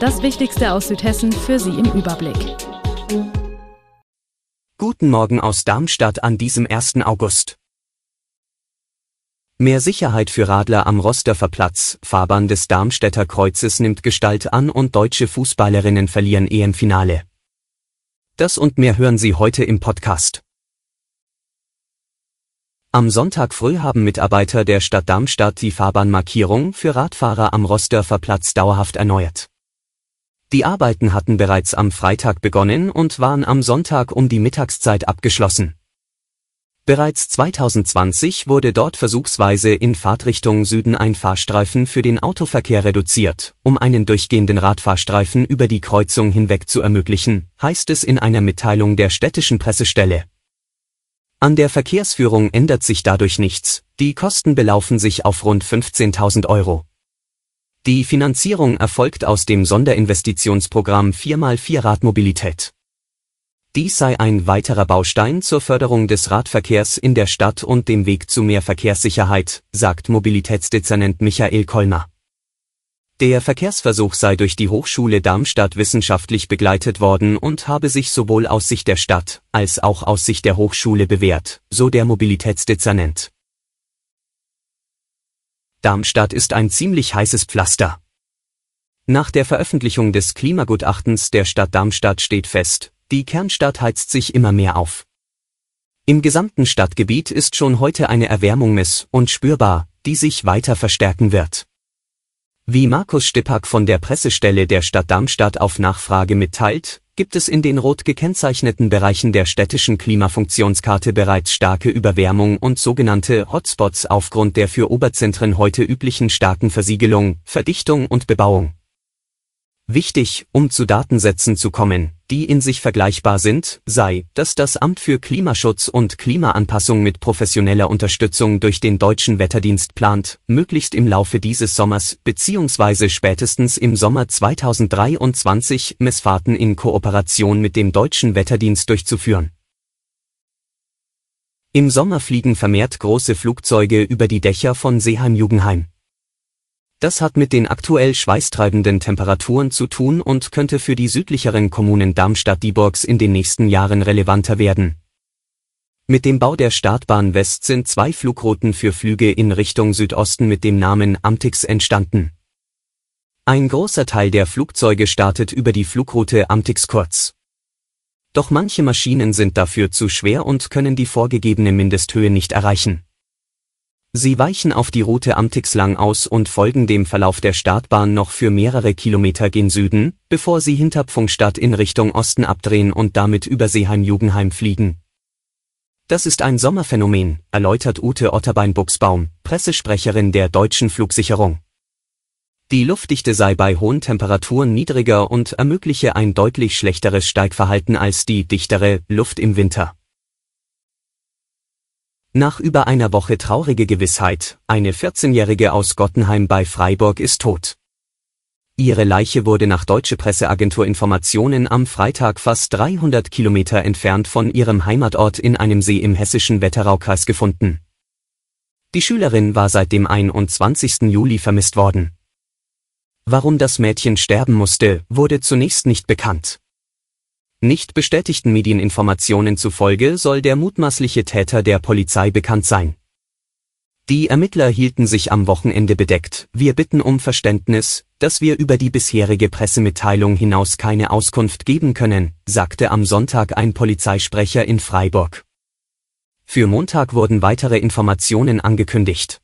Das Wichtigste aus Südhessen für Sie im Überblick. Guten Morgen aus Darmstadt an diesem 1. August. Mehr Sicherheit für Radler am Rosdorfer Platz, Fahrbahn des Darmstädter Kreuzes nimmt Gestalt an und deutsche Fußballerinnen verlieren EM-Finale. Das und mehr hören Sie heute im Podcast. Am Sonntag früh haben Mitarbeiter der Stadt Darmstadt die Fahrbahnmarkierung für Radfahrer am Rosdorfer Platz dauerhaft erneuert. Die Arbeiten hatten bereits am Freitag begonnen und waren am Sonntag um die Mittagszeit abgeschlossen. Bereits 2020 wurde dort versuchsweise in Fahrtrichtung Süden ein Fahrstreifen für den Autoverkehr reduziert, um einen durchgehenden Radfahrstreifen über die Kreuzung hinweg zu ermöglichen, heißt es in einer Mitteilung der städtischen Pressestelle. An der Verkehrsführung ändert sich dadurch nichts, die Kosten belaufen sich auf rund 15.000 Euro. Die Finanzierung erfolgt aus dem Sonderinvestitionsprogramm 4x4 Radmobilität. Dies sei ein weiterer Baustein zur Förderung des Radverkehrs in der Stadt und dem Weg zu mehr Verkehrssicherheit, sagt Mobilitätsdezernent Michael Kollner. Der Verkehrsversuch sei durch die Hochschule Darmstadt wissenschaftlich begleitet worden und habe sich sowohl aus Sicht der Stadt als auch aus Sicht der Hochschule bewährt, so der Mobilitätsdezernent. Darmstadt ist ein ziemlich heißes Pflaster. Nach der Veröffentlichung des Klimagutachtens der Stadt Darmstadt steht fest, die Kernstadt heizt sich immer mehr auf. Im gesamten Stadtgebiet ist schon heute eine Erwärmung miss und spürbar, die sich weiter verstärken wird. Wie Markus Stippack von der Pressestelle der Stadt Darmstadt auf Nachfrage mitteilt, gibt es in den rot gekennzeichneten Bereichen der städtischen Klimafunktionskarte bereits starke Überwärmung und sogenannte Hotspots aufgrund der für Oberzentren heute üblichen starken Versiegelung, Verdichtung und Bebauung. Wichtig, um zu Datensätzen zu kommen, die in sich vergleichbar sind, sei, dass das Amt für Klimaschutz und Klimaanpassung mit professioneller Unterstützung durch den Deutschen Wetterdienst plant, möglichst im Laufe dieses Sommers bzw. spätestens im Sommer 2023 Messfahrten in Kooperation mit dem Deutschen Wetterdienst durchzuführen. Im Sommer fliegen vermehrt große Flugzeuge über die Dächer von Seeheim-Jugenheim. Das hat mit den aktuell schweißtreibenden Temperaturen zu tun und könnte für die südlicheren Kommunen Darmstadt-Dieburgs in den nächsten Jahren relevanter werden. Mit dem Bau der Startbahn West sind zwei Flugrouten für Flüge in Richtung Südosten mit dem Namen Amtix entstanden. Ein großer Teil der Flugzeuge startet über die Flugroute Amtix Kurz. Doch manche Maschinen sind dafür zu schwer und können die vorgegebene Mindesthöhe nicht erreichen. Sie weichen auf die Route Amtixlang aus und folgen dem Verlauf der Startbahn noch für mehrere Kilometer gen Süden, bevor sie hinter Pfungstadt in Richtung Osten abdrehen und damit über Seeheim-Jugenheim fliegen. Das ist ein Sommerphänomen, erläutert Ute Otterbein-Buchsbaum, Pressesprecherin der Deutschen Flugsicherung. Die Luftdichte sei bei hohen Temperaturen niedriger und ermögliche ein deutlich schlechteres Steigverhalten als die dichtere Luft im Winter. Nach über einer Woche traurige Gewissheit, eine 14-Jährige aus Gottenheim bei Freiburg ist tot. Ihre Leiche wurde nach deutsche Presseagentur Informationen am Freitag fast 300 Kilometer entfernt von ihrem Heimatort in einem See im hessischen Wetteraukreis gefunden. Die Schülerin war seit dem 21. Juli vermisst worden. Warum das Mädchen sterben musste, wurde zunächst nicht bekannt. Nicht bestätigten Medieninformationen zufolge soll der mutmaßliche Täter der Polizei bekannt sein. Die Ermittler hielten sich am Wochenende bedeckt. Wir bitten um Verständnis, dass wir über die bisherige Pressemitteilung hinaus keine Auskunft geben können, sagte am Sonntag ein Polizeisprecher in Freiburg. Für Montag wurden weitere Informationen angekündigt.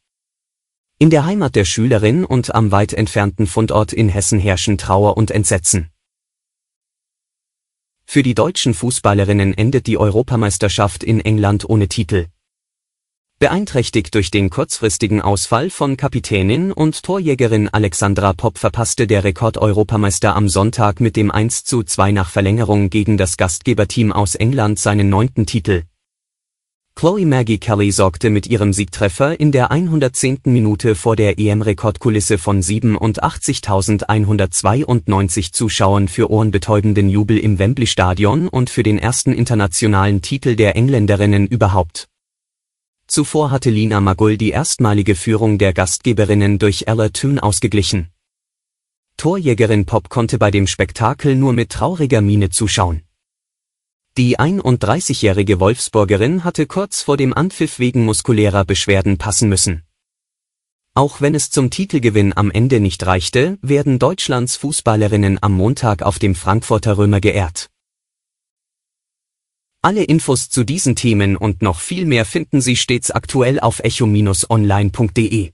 In der Heimat der Schülerin und am weit entfernten Fundort in Hessen herrschen Trauer und Entsetzen. Für die deutschen Fußballerinnen endet die Europameisterschaft in England ohne Titel. Beeinträchtigt durch den kurzfristigen Ausfall von Kapitänin und Torjägerin Alexandra Popp verpasste der Rekord-Europameister am Sonntag mit dem 1:2 nach Verlängerung gegen das Gastgeberteam aus England seinen neunten Titel. Chloe Maggie Kelly sorgte mit ihrem Siegtreffer in der 110. Minute vor der EM-Rekordkulisse von 87.192 Zuschauern für ohrenbetäubenden Jubel im Wembley-Stadion und für den ersten internationalen Titel der Engländerinnen überhaupt. Zuvor hatte Lina Magull die erstmalige Führung der Gastgeberinnen durch Ella Toon ausgeglichen. Torjägerin Pop konnte bei dem Spektakel nur mit trauriger Miene zuschauen. Die 31-jährige Wolfsburgerin hatte kurz vor dem Anpfiff wegen muskulärer Beschwerden passen müssen. Auch wenn es zum Titelgewinn am Ende nicht reichte, werden Deutschlands Fußballerinnen am Montag auf dem Frankfurter Römer geehrt. Alle Infos zu diesen Themen und noch viel mehr finden Sie stets aktuell auf echo-online.de.